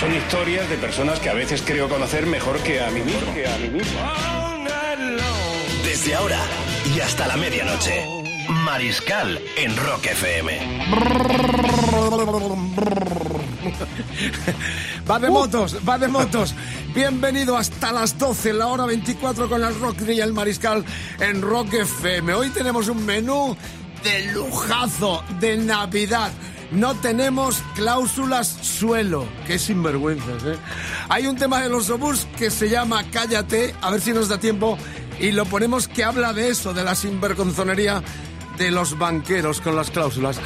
Son historias de personas que a veces creo conocer mejor que a mí mismo. Que a mí mismo. Desde ahora y hasta la medianoche. Mariscal en Rock FM. Va de motos, va de motos. Bienvenido hasta las 12, la hora 24 con el Rock y el Mariscal en Rock FM. Hoy tenemos un menú de lujazo, de Navidad. No tenemos cláusulas suelo. Qué sinvergüenzas, ¿eh? Hay un tema de los obús que se llama Cállate, a ver si nos da tiempo, y lo ponemos que habla de eso, de la sinvergonzonería de los banqueros con las cláusulas.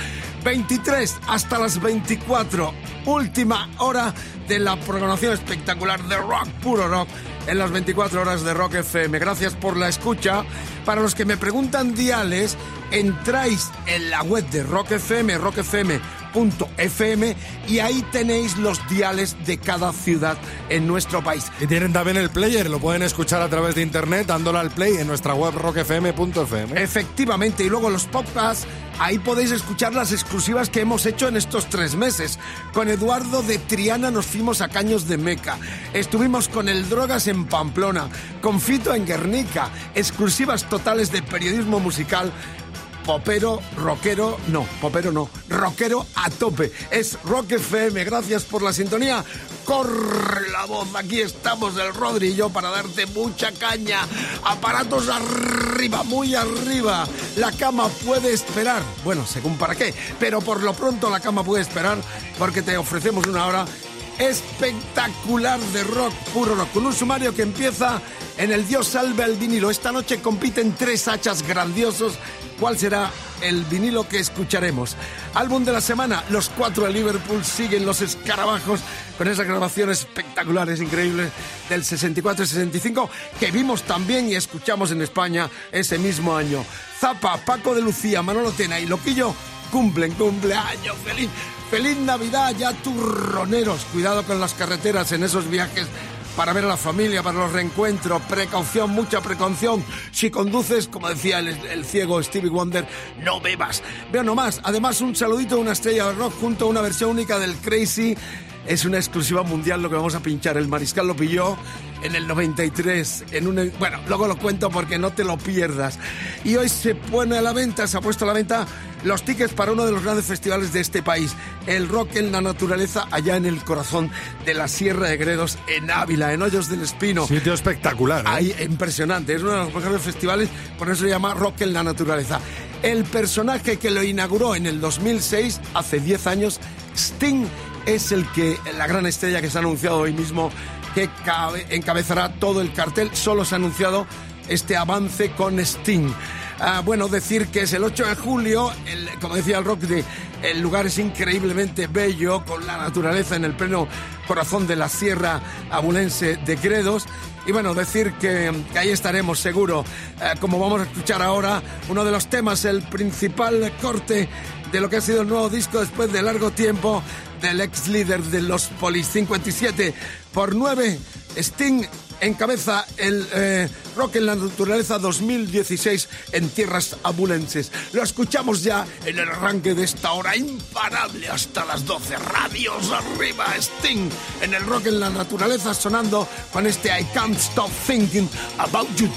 23 hasta las 24, última hora de la programación espectacular de rock, puro rock, en las 24 horas de Rock FM. Gracias por la escucha. Para los que me preguntan diales, entráis en la web de Rock FM, rockfm.fm, y ahí tenéis los diales de cada ciudad en nuestro país. Y tienen también el player, lo pueden escuchar a través de internet dándole al play en nuestra web rockfm.fm. Efectivamente, y luego los podcasts, ahí podéis escuchar las exclusivas que hemos hecho en estos tres meses. Con Eduardo de Triana nos fuimos a Caños de Meca, estuvimos con el Drogas en Pamplona, con Fito en Guernica, exclusivas totales de periodismo musical. Popero, rockero, no, popero no, rockero a tope. Es Rock FM, gracias por la sintonía. Corre la voz, aquí estamos el Rodri y yo para darte mucha caña. Aparatos arriba, muy arriba. La cama puede esperar. Bueno, según para qué, pero por lo pronto la cama puede esperar porque te ofrecemos una hora espectacular de rock, puro rock, con un sumario que empieza en el Dios salve al vinilo. Esta noche compiten tres hachas grandiosos. ¿Cuál será el vinilo que escucharemos? Álbum de la semana, los cuatro de Liverpool siguen los escarabajos con esas grabaciones espectaculares, increíbles del 64 y 65 que vimos también y escuchamos en España ese mismo año. Zapa, Paco de Lucía, Manolo Tena y Loquillo cumplen cumpleaños, feliz, feliz Navidad ya turroneros, cuidado con las carreteras en esos viajes para ver a la familia, para los reencuentros, precaución, mucha precaución. Si conduces, como decía el, ciego Stevie Wonder, no bebas. Veo nomás, además un saludito de una estrella de rock junto a una versión única del Crazy. Es una exclusiva mundial lo que vamos a pinchar. El Mariscal lo pilló en el 93. En un, bueno, luego lo cuento porque no te lo pierdas. Y hoy se pone a la venta, se ha puesto a la venta los tickets para uno de los grandes festivales de este país. El rock en la naturaleza allá en el corazón de la Sierra de Gredos, en Ávila, en Hoyos del Espino. Sitio espectacular. ¿eh? Ahí, impresionante. Es uno de los mejores festivales, por eso se llama Rock en la naturaleza. El personaje que lo inauguró en el 2006, hace 10 años, Sting es el que, la gran estrella que se ha anunciado hoy mismo, que cabe- encabezará todo el cartel. Solo se ha anunciado este avance con Sting. Ah, bueno, decir que es el 8 de julio, como decía el rock, de- el lugar es increíblemente bello, con la naturaleza en el pleno corazón de la sierra abulense de Gredos. Y bueno, decir que, ahí estaremos seguro, Eh, como vamos a escuchar ahora, uno de los temas, el principal corte de lo que ha sido el nuevo disco después de largo tiempo del ex líder de los Polis 57 por 9 Sting encabeza el eh, Rock en la Naturaleza 2016 en tierras abulenses. Lo escuchamos ya en el arranque de esta hora imparable hasta las 12. Radios arriba, Sting en el Rock en la Naturaleza sonando con este I Can't Stop Thinking About You.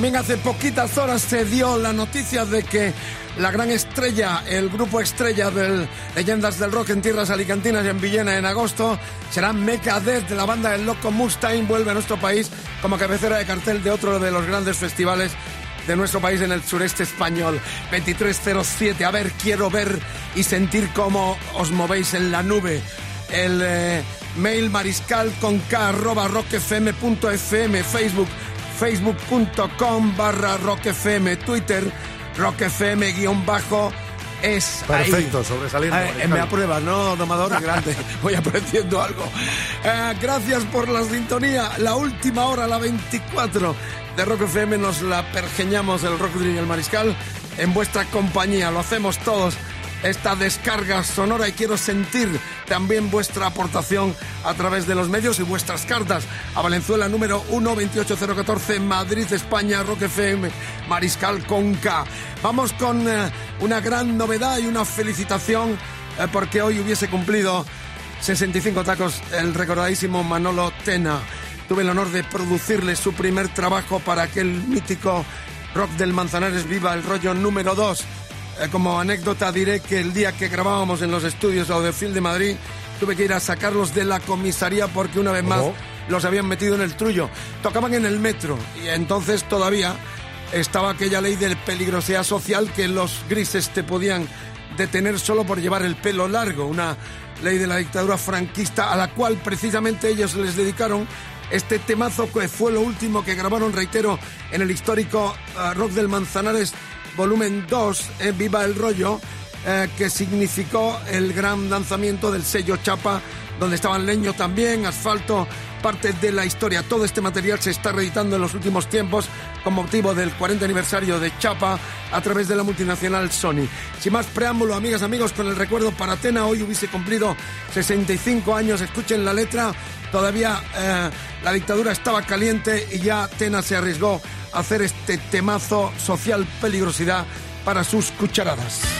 También hace poquitas horas se dio la noticia de que la gran estrella, el grupo estrella de Leyendas del Rock en tierras alicantinas y en Villena en agosto, será Megadeth de la banda El Loco Mustang, vuelve a nuestro país como cabecera de cartel de otro de los grandes festivales de nuestro país en el sureste español. 2307, a ver, quiero ver y sentir cómo os movéis en la nube. El eh, mail mariscal con k arroba rockfm.fm, Facebook facebook.com barra rockfm, Twitter rockfm guion bajo es Perfecto, ahí. sobresaliente, Eh, me aprueba, ¿no, domador? Grande. Voy aprendiendo algo. Eh, gracias por la sintonía. La última hora, la 24 de Rock FM, nos la pergeñamos el Rock y el Mariscal en vuestra compañía. Lo hacemos todos. Esta descarga sonora y quiero sentir también vuestra aportación a través de los medios y vuestras cartas a Valenzuela número 1 28014 Madrid España Rock FM Mariscal con K. Vamos con eh, una gran novedad y una felicitación eh, porque hoy hubiese cumplido 65 tacos el recordadísimo Manolo Tena. Tuve el honor de producirle su primer trabajo para aquel mítico rock del Manzanares Viva el rollo número 2. Eh, como anécdota diré que el día que grabábamos en los estudios Audiofield de Madrid tuve que ir a sacarlos de la comisaría porque una vez más los habían metido en el trullo. Tocaban en el metro y entonces todavía estaba aquella ley de peligrosidad social que los grises te podían detener solo por llevar el pelo largo, una ley de la dictadura franquista a la cual precisamente ellos les dedicaron este temazo que fue lo último que grabaron, reitero, en el histórico eh, Rock del Manzanares volumen 2, eh, Viva el Rollo, eh, que significó el gran lanzamiento del sello Chapa, donde estaban Leño también, Asfalto, parte de la historia. Todo este material se está reeditando en los últimos tiempos con motivo del 40 aniversario de Chapa a través de la multinacional Sony. Sin más preámbulo, amigas, amigos, con el recuerdo para Atena, hoy hubiese cumplido 65 años. Escuchen la letra, todavía eh, la dictadura estaba caliente y ya Tena se arriesgó hacer este temazo social peligrosidad para sus cucharadas.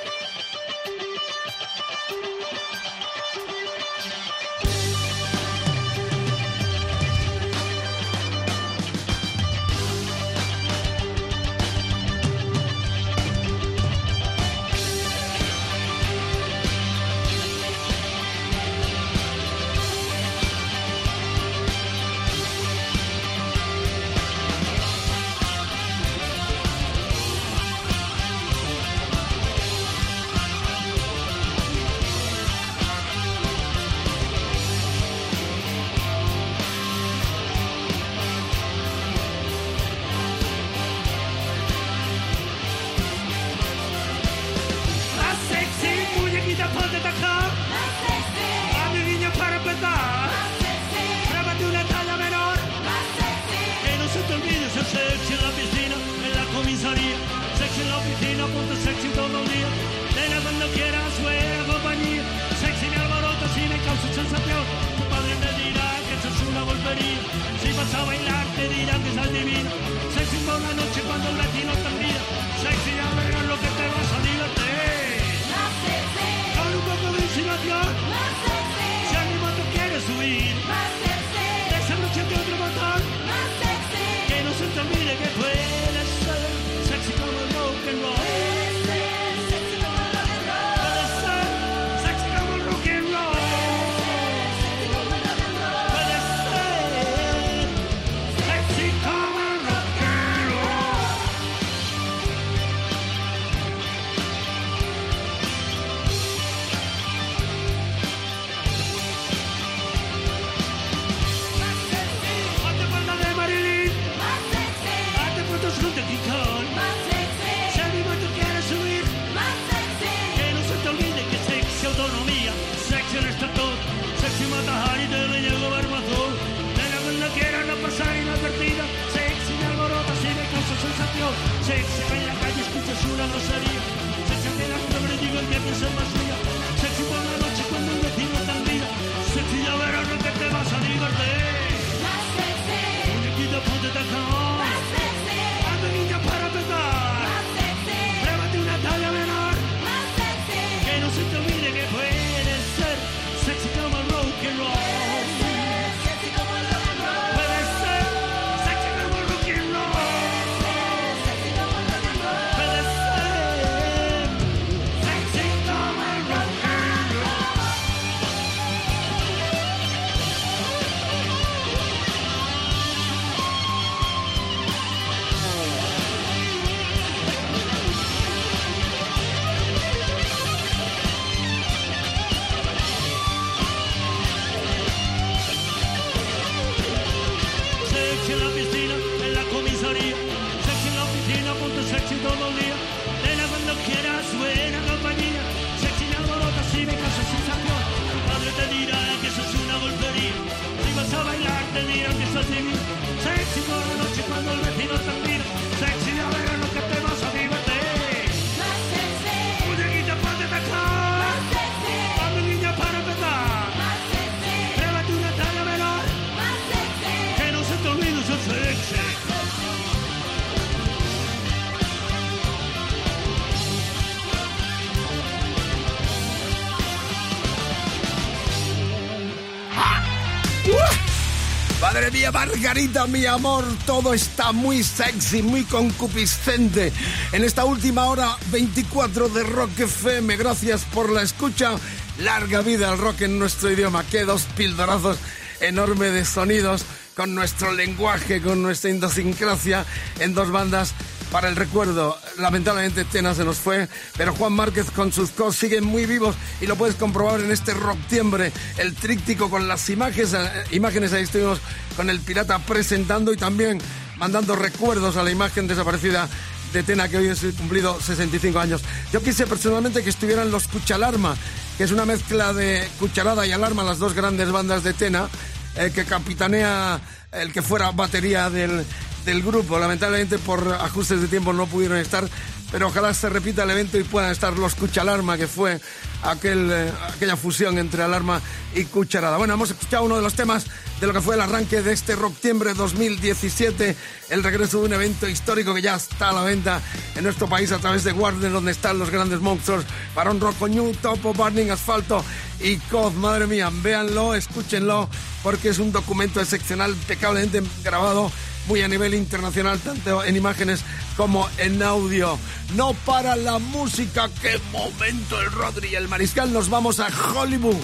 Madre mía, Margarita, mi amor, todo está muy sexy, muy concupiscente. En esta última hora 24 de Rock FM, gracias por la escucha. Larga vida al rock en nuestro idioma. Qué dos pildorazos enormes de sonidos con nuestro lenguaje, con nuestra idiosincrasia en dos bandas para el recuerdo. Lamentablemente este Tena se nos fue, pero Juan Márquez con sus cos siguen muy vivos y lo puedes comprobar en este Rocktiembre, el tríptico con las imágenes, eh, imágenes ahí estuvimos con el pirata presentando y también mandando recuerdos a la imagen desaparecida de Tena que hoy es cumplido 65 años. Yo quise personalmente que estuvieran los Cuchalarma, que es una mezcla de Cucharada y Alarma, las dos grandes bandas de Tena, eh, que capitanea el que fuera batería del del grupo. Lamentablemente por ajustes de tiempo no pudieron estar, pero ojalá se repita el evento y puedan estar los Cuchalarma, que fue aquel, eh, aquella fusión entre Alarma y Cucharada. Bueno, hemos escuchado uno de los temas de lo que fue el arranque de este Rocktiembre 2017, el regreso de un evento histórico que ya está a la venta en nuestro país a través de Warner, donde están los grandes monstruos, Barón Rojo New, Topo, Burning, Asfalto y Coz. Madre mía, véanlo, escúchenlo, porque es un documento excepcional, impecablemente grabado muy a nivel internacional, tanto en imágenes como en audio. No para la música, qué momento el Rodri y el Mariscal. Nos vamos a Hollywood,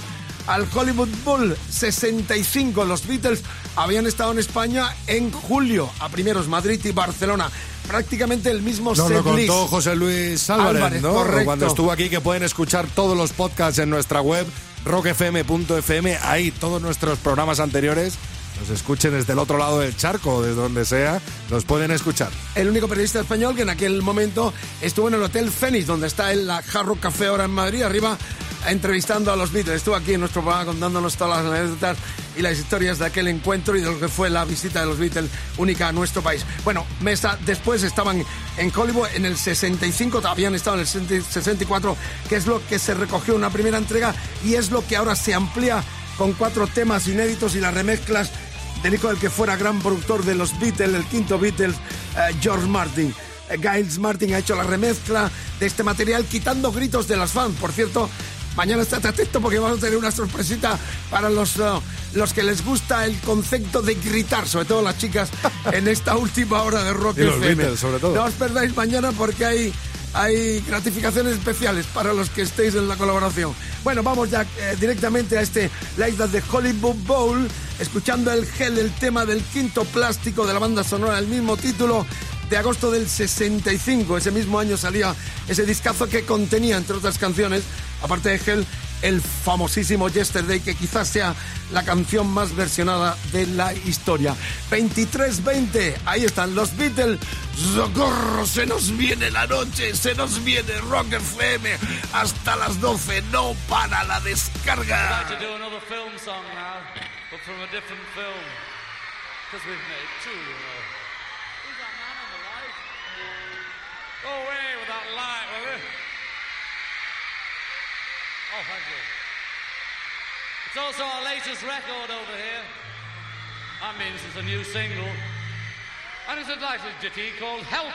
al Hollywood Bowl 65. Los Beatles habían estado en España en julio, a primeros Madrid y Barcelona. Prácticamente el mismo Nos lo setlist. contó José Luis Álvarez, Álvarez, ¿no? correcto. Cuando estuvo aquí, que pueden escuchar todos los podcasts en nuestra web, rockfm.fm. Ahí todos nuestros programas anteriores los escuchen desde el otro lado del charco, desde donde sea, los pueden escuchar. el único periodista español que en aquel momento estuvo en el Hotel Fénix, donde está el Hard Café ahora en Madrid, arriba entrevistando a los Beatles. Estuvo aquí en nuestro programa contándonos todas las anécdotas y las historias de aquel encuentro y de lo que fue la visita de los Beatles única a nuestro país. Bueno, mesa después estaban en Hollywood en el 65, habían estado en el 64, que es lo que se recogió en una primera entrega y es lo que ahora se amplía con cuatro temas inéditos y las remezclas del hijo del que fuera gran productor de los Beatles, el quinto Beatles, eh, George Martin. Eh, Giles Martin ha hecho la remezcla de este material quitando gritos de las fans. Por cierto, mañana estate atento porque vamos a tener una sorpresita para los, eh, los que les gusta el concepto de gritar, sobre todo las chicas, en esta última hora de Rock Y los FM. Beatles, sobre todo. No os perdáis mañana porque hay, hay gratificaciones especiales para los que estéis en la colaboración. Bueno, vamos ya eh, directamente a este la isla de Hollywood Bowl, escuchando el gel, el tema del quinto plástico de la banda sonora, el mismo título de agosto del 65. Ese mismo año salía ese discazo que contenía, entre otras canciones, aparte de Hell, el famosísimo Yesterday, que quizás sea la canción más versionada de la historia. 23-20, ahí están los Beatles. ¡Socorro! Se nos viene la noche, se nos viene Rock FM hasta las 12. No para la descarga. to do another film song Oh, thank you. It's also our latest record over here. That means it's a new single. And it's a nice ditty called. Help,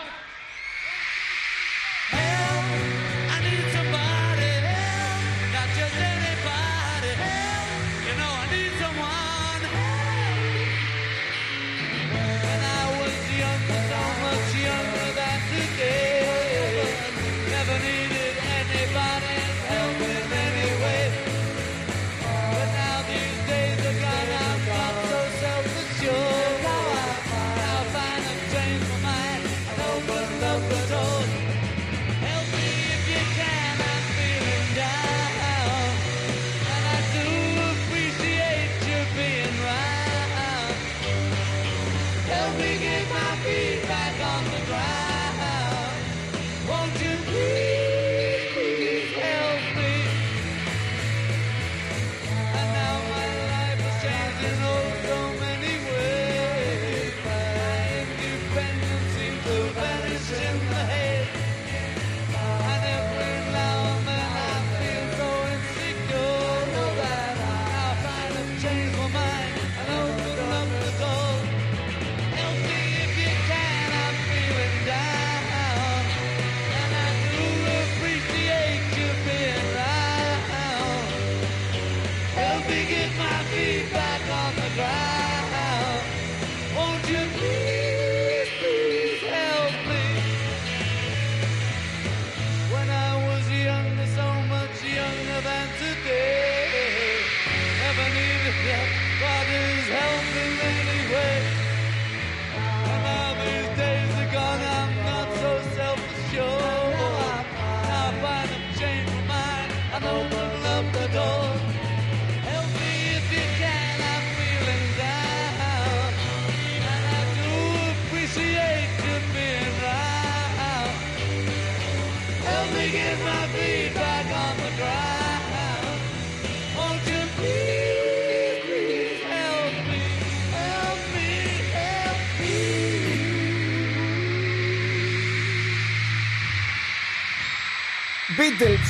Beatles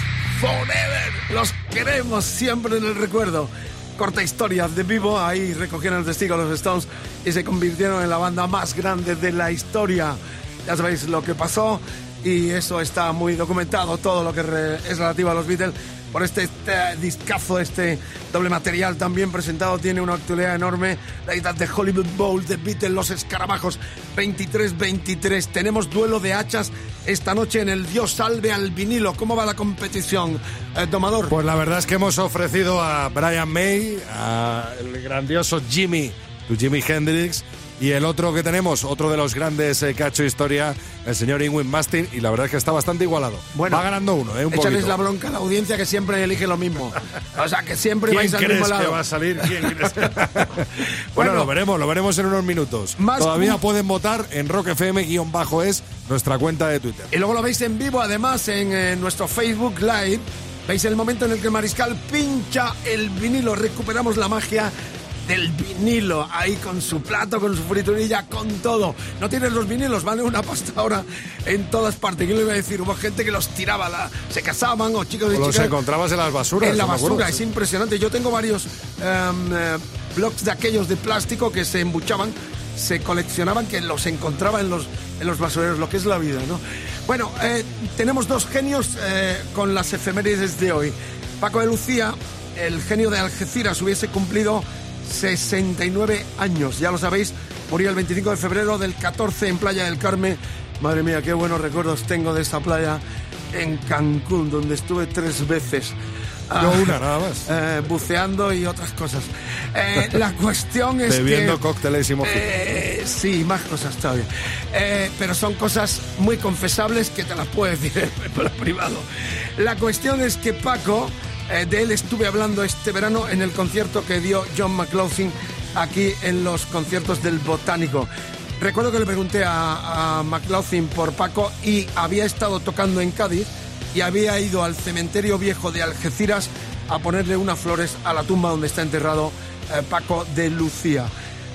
Forever. Los queremos siempre en el recuerdo. Corta historia de vivo, ahí recogieron el testigo los Stones y se convirtieron en la banda más grande de la historia. Ya sabéis lo que pasó y eso está muy documentado, todo lo que es relativo a los Beatles. Por este, este discazo, este doble material también presentado, tiene una actualidad enorme. La edad de Hollywood Bowl, de Beatles, Los Escarabajos, 23-23. Tenemos duelo de hachas esta noche en el Dios salve al vinilo. ¿Cómo va la competición, eh, Domador? Pues la verdad es que hemos ofrecido a Brian May, a el grandioso Jimmy, Jimi Hendrix, y el otro que tenemos, otro de los grandes eh, que ha hecho historia, el señor Ingrid Mastin, y la verdad es que está bastante igualado. Bueno, va ganando uno, ¿eh? Un Échales la bronca a la audiencia que siempre elige lo mismo. O sea, que siempre ¿Quién vais al mismo crees lado. que va a salir? ¿Quién crees? bueno, Bueno, lo veremos, lo veremos en unos minutos. Más Todavía pu- pueden votar en Rock FM-es nuestra cuenta de Twitter. Y luego lo veis en vivo, además, en eh, nuestro Facebook Live. Veis el momento en el que el mariscal pincha el vinilo. Recuperamos la magia del vinilo. Ahí con su plato, con su friturilla, con todo. No tienes los vinilos, vale una pasta ahora en todas partes. ¿Qué le iba a decir? Hubo gente que los tiraba, la- se casaban o chicos y O los chicas. encontrabas en las basuras. En la acuerdo. basura, es impresionante. Yo tengo varios eh, blocks de aquellos de plástico que se embuchaban, se coleccionaban, que los encontraba en los, en los basureros, lo que es la vida, ¿no? Bueno, eh, tenemos dos genios eh, con las efemérides de hoy. Paco de Lucía, el genio de Algeciras, hubiese cumplido 69 años, ya lo sabéis, murió el 25 de febrero del 14 en Playa del Carmen. Madre mía, qué buenos recuerdos tengo de esta playa en Cancún, donde estuve tres veces. Yo Ah, una, nada más. eh, buceando y otras cosas. Eh, la cuestión es Bebiendo que... cócteles y mojitos. Eh, sí, más cosas todavía. Pero son cosas muy confesables que te las puedo decir en privado. La cuestión es que Paco, eh, de él estuve hablando este verano en el concierto que dio John McLaughlin aquí en los conciertos del Botánico. Recuerdo que le pregunté a, McLaughlin por Paco y había estado tocando en Cádiz y había ido al cementerio viejo de Algeciras a ponerle unas flores a la tumba donde está enterrado eh, Paco de Lucía.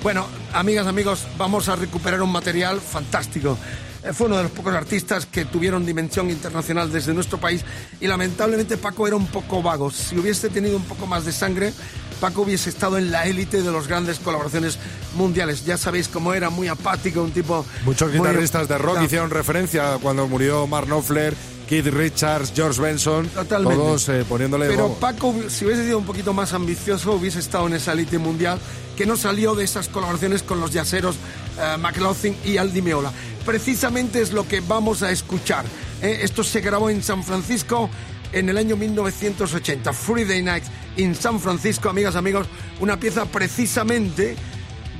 Bueno, amigas, amigos, vamos a recuperar un material fantástico. Eh, Fue uno de los pocos artistas que tuvieron dimensión internacional desde nuestro país y lamentablemente Paco era un poco vago. Si hubiese tenido un poco más de sangre, Paco hubiese estado en la élite de las grandes colaboraciones mundiales. Ya sabéis cómo era, muy apático, un tipo... Muchos muy- guitarristas de rock hicieron referencia cuando murió Mark Knopfler, Keith Richards, George Benson, Totalmente. todos eh, poniéndole Pero vamos, Paco, si hubiese sido un poquito más ambicioso, hubiese estado en esa élite mundial que no salió de esas colaboraciones con los yaceros eh, McLaughlin y Aldi Meola. Precisamente es lo que vamos a escuchar. ¿eh? Esto se grabó en San Francisco en el año 1980. Friday Night in San Francisco, amigas, amigos, una pieza precisamente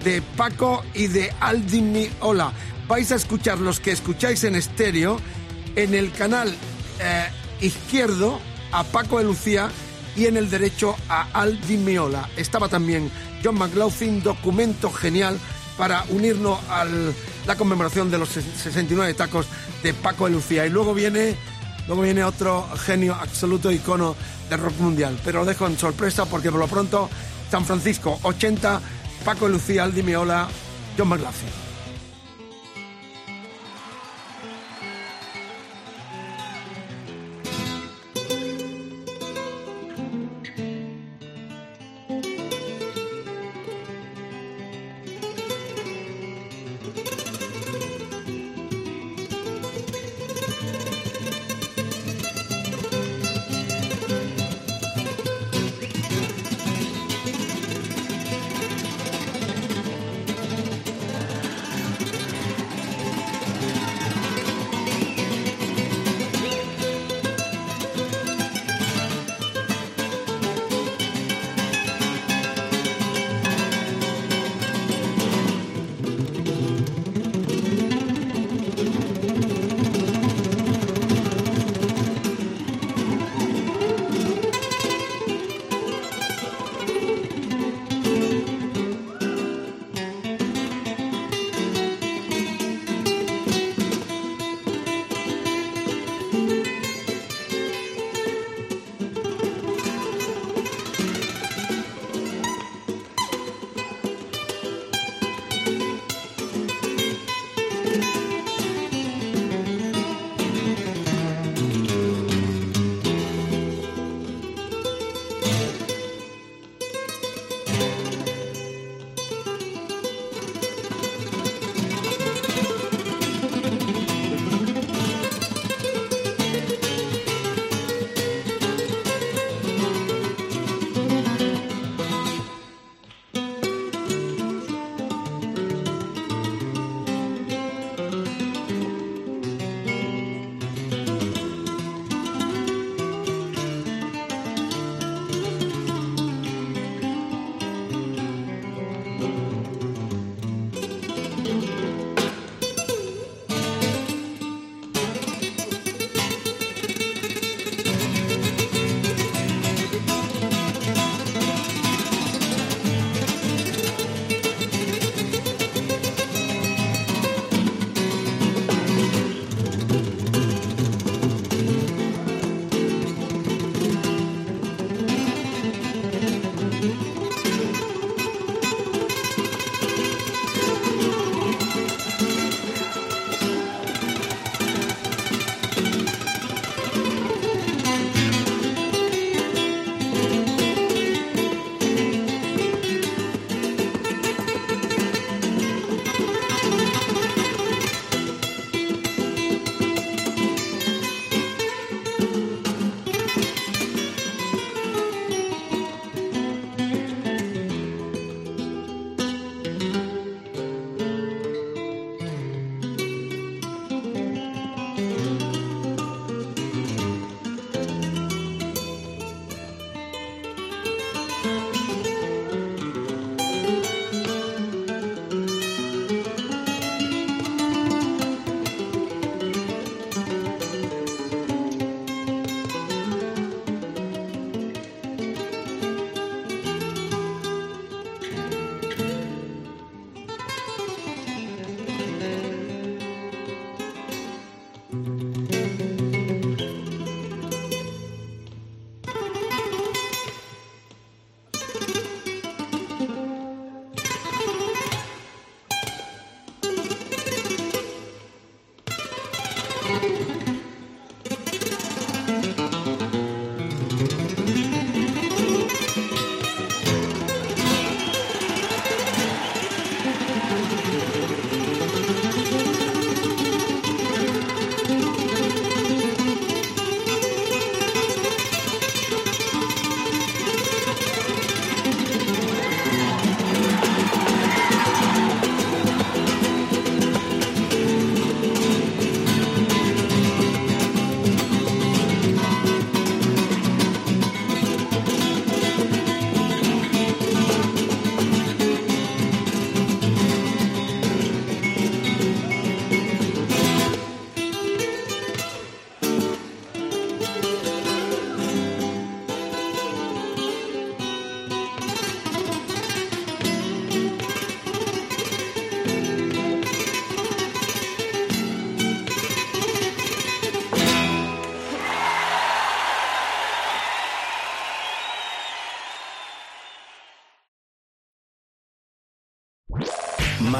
de Paco y de Aldi Meola. Vais a escuchar los que escucháis en estéreo en el canal eh, izquierdo a Paco de Lucía y en el derecho a Aldi Meola. Estaba también John McLaughlin, documento genial para unirnos a la conmemoración de los 69 tacos de Paco de Lucía. Y luego viene, luego viene otro genio absoluto icono del rock mundial. Pero lo dejo en sorpresa porque por lo pronto San Francisco 80, Paco de Lucía, Aldi Meola, John McLaughlin.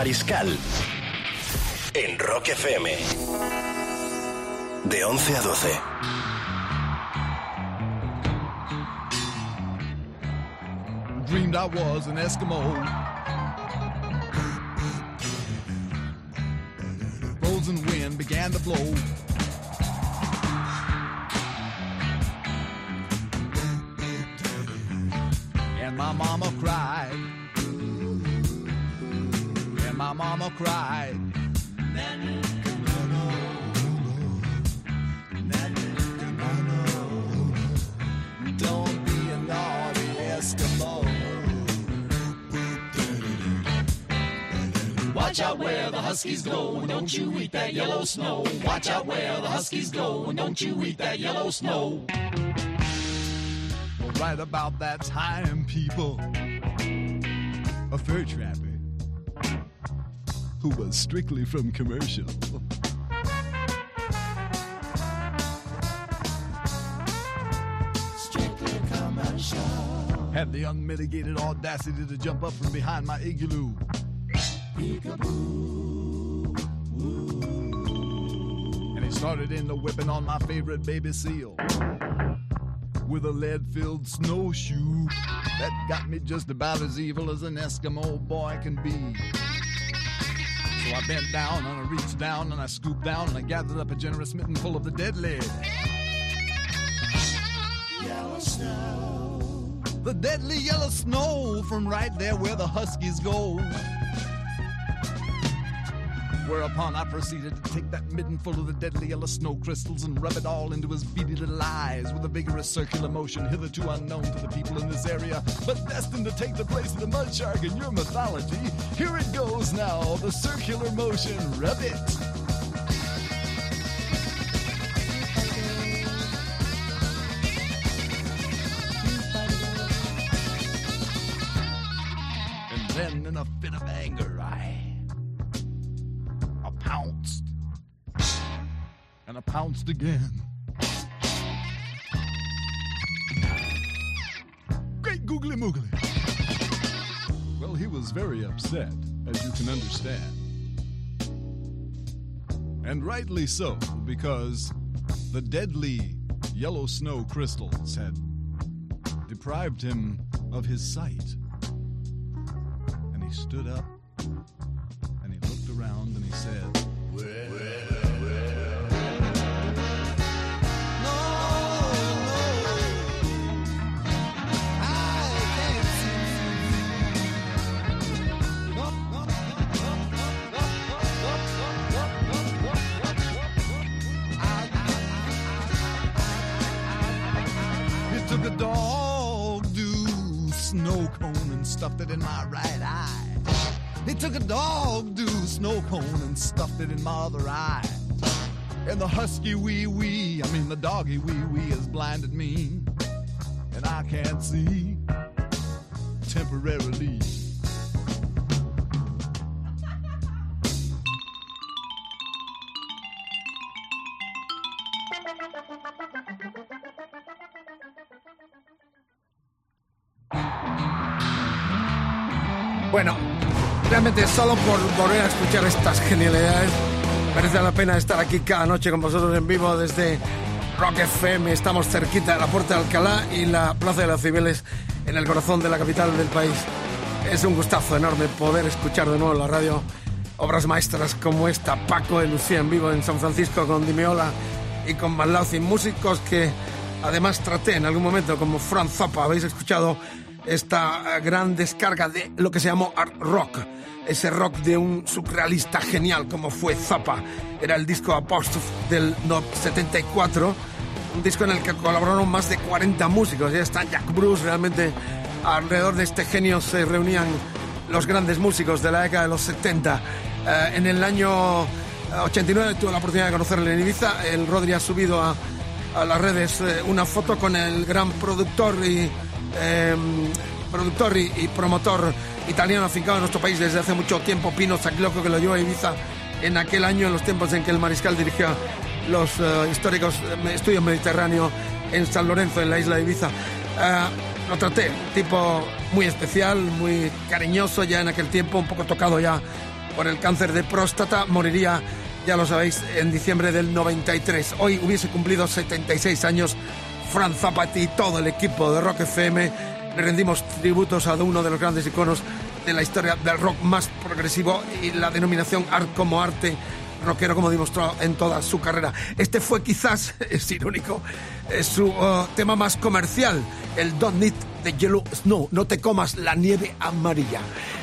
Mariscal en Rock FM. De 11 a 12. Dreamed I was an Eskimo. Frozen wind began to blow. And my mama mama cried. Don't be a naughty Eskimo. Watch out where the Huskies go, don't you eat that yellow snow. Watch out where the Huskies go, don't you eat that yellow snow. Right about that time, people, a fur trapper who was strictly from commercial. Had the unmitigated audacity to jump up from behind my igloo. And he started in the whipping on my favorite baby seal. With a lead filled snowshoe that got me just about as evil as an Eskimo boy can be. So I bent down and I reached down and I scooped down and I gathered up a generous mitten full of the deadly. Yellow snow. The deadly yellow snow from right there where the Huskies go. Whereupon I proceeded to take that midden full of the deadly yellow snow crystals and rub it all into his beady little eyes with a vigorous circular motion hitherto unknown to the people in this area, but destined to take the place of the mud shark in your mythology. Here it goes now, the circular motion, rub it. Pounced again. Great googly moogly. Well, he was very upset, as you can understand. And rightly so, because the deadly yellow snow crystals had deprived him of his sight. And he stood up and he looked around and he said, stuffed it in my right eye. He took a dog do snow cone and stuffed it in my other eye. And the husky wee wee, I mean the doggy wee wee has blinded me. And I can't see temporarily. Bueno, realmente solo por volver a escuchar estas genialidades merece la pena estar aquí cada noche con vosotros en vivo desde Rock FM. Estamos cerquita de la Puerta de Alcalá y la Plaza de los Cibeles en el corazón de la capital del país. Es un gustazo enorme poder escuchar de nuevo la radio obras maestras como esta, Paco de Lucía en vivo en San Francisco con Dimeola y con Van Lauzi, músicos que además traté en algún momento como Franz Zappa. Habéis escuchado esta eh, gran descarga de lo que se llamó art rock, ese rock de un surrealista genial como fue Zappa. Era el disco Apostrophe del no- 74, un disco en el que colaboraron más de 40 músicos. Ya está Jack Bruce, realmente alrededor de este genio se reunían los grandes músicos de la década de los 70. Eh, en el año eh, 89 tuve la oportunidad de conocerle en Ibiza. El Rodri ha subido a, las redes eh, una foto con el gran productor y eh, productor y, y promotor italiano afincado en nuestro país desde hace mucho tiempo, Pino Sacloco, que lo llevó a Ibiza en aquel año, en los tiempos en que el mariscal dirigió los eh, históricos eh, estudios mediterráneos en San Lorenzo, en la isla de Ibiza. Eh, lo traté, tipo muy especial, muy cariñoso ya en aquel tiempo, un poco tocado ya por el cáncer de próstata. Moriría, ya lo sabéis, en diciembre del 93. Hoy hubiese cumplido 76 años Fran Zapati y todo el equipo de Rock FM. Le rendimos tributos a uno de los grandes iconos de la historia del rock más progresivo y la denominación art como arte rockero como demostró en toda su carrera. Este fue quizás, es irónico, eh, su uh, tema más comercial, el Don't Need the Yellow Snow, no te comas la nieve amarilla.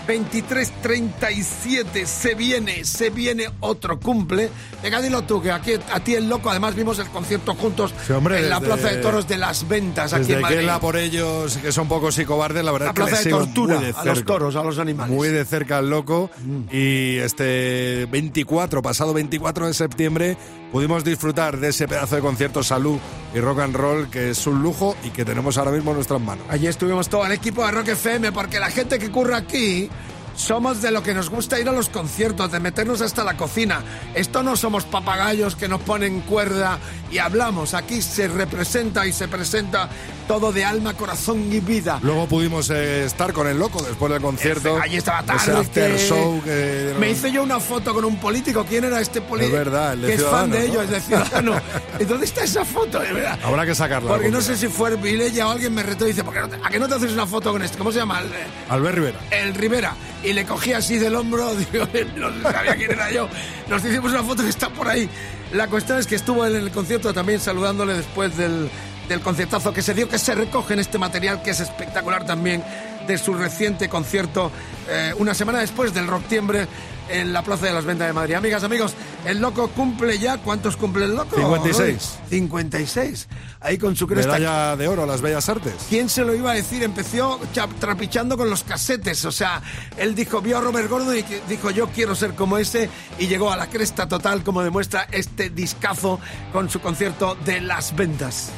23.37, se viene, se viene otro cumple. Venga, dilo tú, que aquí a ti el loco, además vimos el concierto juntos Sí, hombre, en la Plaza de Toros de las Ventas, aquí en que Madrid. a por ellos, que son pocos y cobardes, la verdad La que plaza de tortura de a los toros, a los animales. Muy de cerca al loco. Y este 24, pasado 24 de septiembre, pudimos disfrutar de ese pedazo de concierto salud y rock and roll que es un lujo y que tenemos ahora mismo en nuestras manos. Allí estuvimos todo el equipo de Rock FM porque la gente que curra aquí somos de lo que nos gusta ir a los conciertos, de meternos hasta la cocina. Esto no somos papagayos que nos ponen cuerda y hablamos. Aquí se representa y se presenta todo de alma, corazón y vida. Luego pudimos eh, estar con el loco después del concierto. Allí estaba Ese tarde. after show que Me hice yo una foto con un político. ¿Quién era este político? Es verdad, el de Que es fan de ¿no? ellos, es de Ciudadano. ¿Y dónde está esa foto? De verdad. Habrá que sacarla. Porque no sé si fue Vilella o alguien me retó y dice, ¿por qué no te- ¿a qué no te haces una foto con este? ¿Cómo se llama? El, Albert Rivera. el Rivera y le cogí así del hombro, digo, no sabía quién era yo. Nos hicimos una foto que está por ahí. La cuestión es que estuvo en el concierto también saludándole después del, del conciertazo que se dio, que se recoge en este material que es espectacular también de su reciente concierto eh, una semana después del Rocktiembre en la Plaza de las Ventas de Madrid. Amigas, amigos, el loco cumple ya. ¿Cuántos cumple el loco? 56. 56. Ahí con su cresta. Medalla de oro a las bellas artes. ¿Quién se lo iba a decir? Empezó cha- trapichando con los casetes. O sea, él dijo, vio a Robert Gordon y dijo, yo quiero ser como ese. Y llegó a la cresta total, como demuestra este discazo con su concierto de las ventas.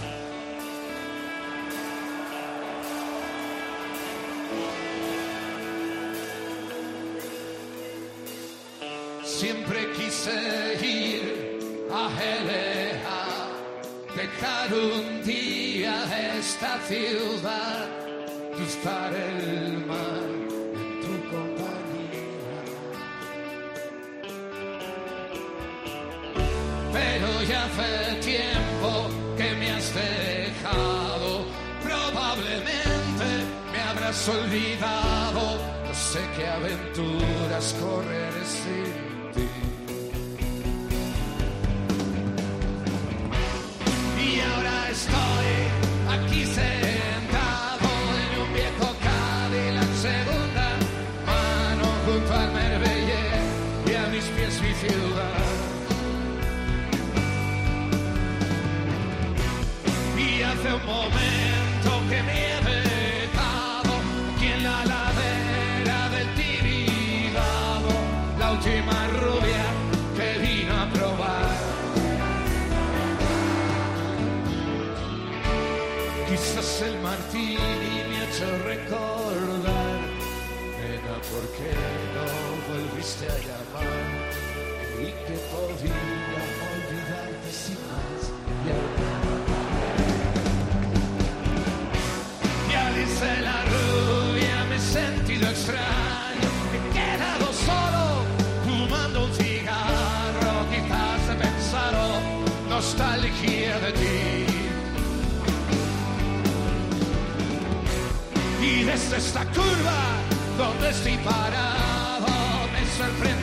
Dejar un día esta ciudad, gustar el mar en tu compañía. Pero ya hace tiempo que me has dejado, probablemente me habrás olvidado, no sé qué aventuras correré sin ¿por qué no volviste a llamar? Y que podía olvidarte sin más. Ya dice la rubia, me he sentido extraño. He quedado solo, fumando un cigarro. Quizás he pensado nostalgia de ti. Y desde esta curva donde estoy parado, me he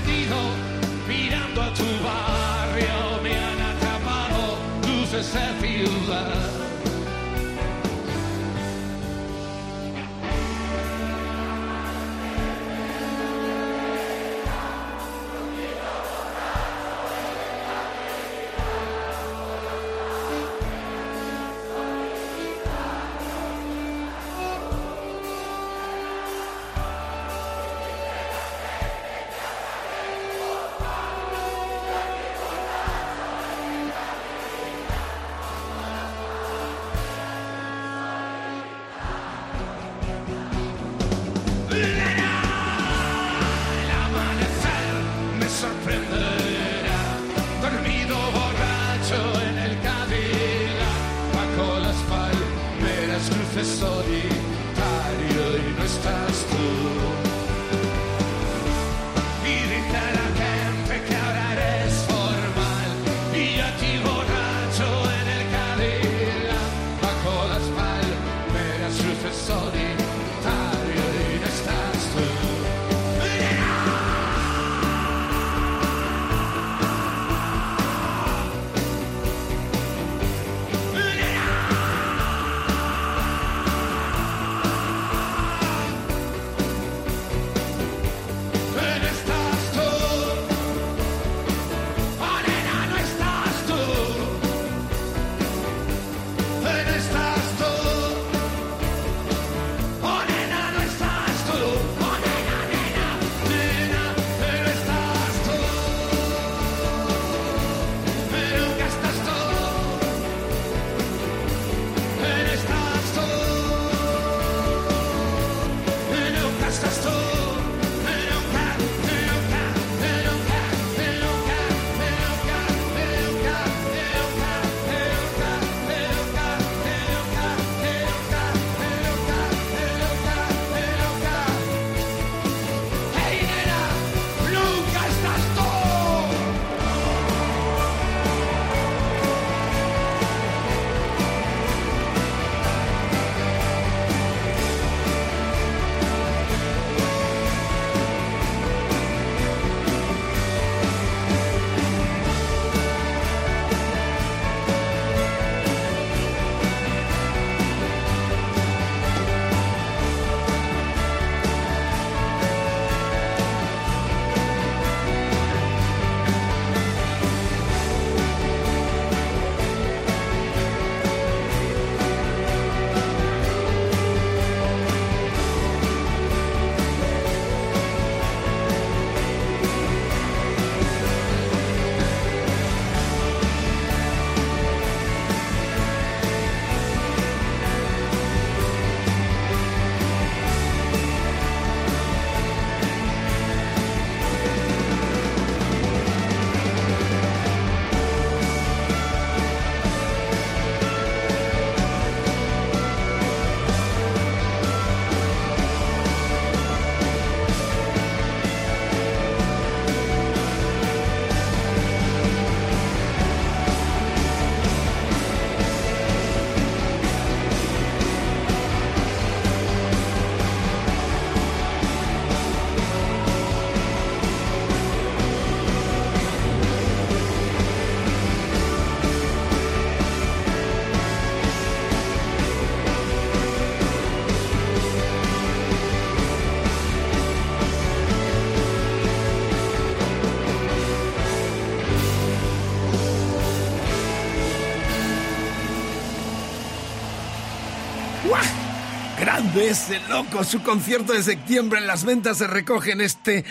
Ese loco, su concierto de septiembre en las ventas se recoge en este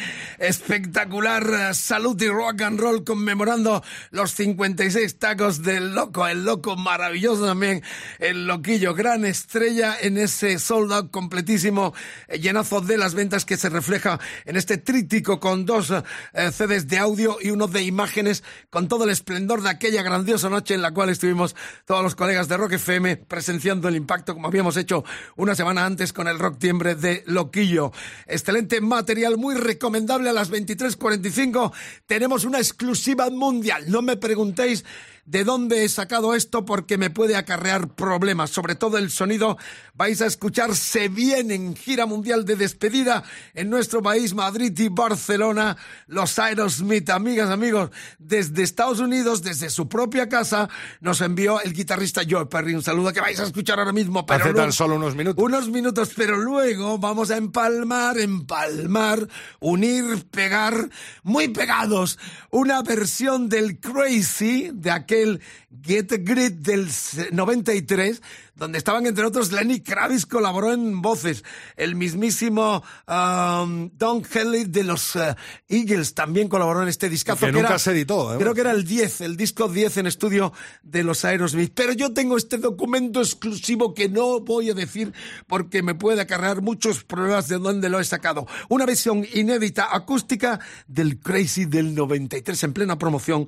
espectacular eh, salud y rock and roll conmemorando los 56 tacos del loco, el loco maravilloso también, el loquillo, gran estrella en ese sold out completísimo, eh, llenazo de las ventas que se refleja en este tríptico con dos eh, CDs de audio y uno de imágenes con todo el esplendor de aquella grandiosa noche en la cual estuvimos todos los colegas de Rock FM presenciando el impacto como habíamos hecho una semana antes con el Rock Tiembre de Loquillo. Excelente material, muy recomendable a las 23.45. Tenemos una exclusiva mundial. No me preguntéis de dónde he sacado esto porque me puede acarrear problemas. Sobre todo el sonido vais a escuchar se viene en gira mundial de despedida en nuestro país, Madrid y Barcelona. Los Aerosmith, amigas, amigos, desde Estados Unidos, desde su propia casa, nos envió el guitarrista Joe Perry. Un saludo que vais a escuchar ahora mismo. Pero Hace luego- tan solo unos minutos. unos minutos, pero luego vamos a empalmar, empalmar, unir, pegar, muy pegados, una versión del Crazy, de aquel Get a Grit del 93, donde estaban entre otros Lenny Kravitz colaboró en voces, el mismísimo um, Don Henley de los eh, Eagles también colaboró en este discazo. Que nunca era- se editó. Creo que era el 10, el disco 10 en estudio de los Aerosmith. Pero yo tengo este documento exclusivo que no voy a decir porque me puede acarrear muchos problemas de dónde lo he sacado. Una versión inédita acústica del Crazy del 93 en plena promoción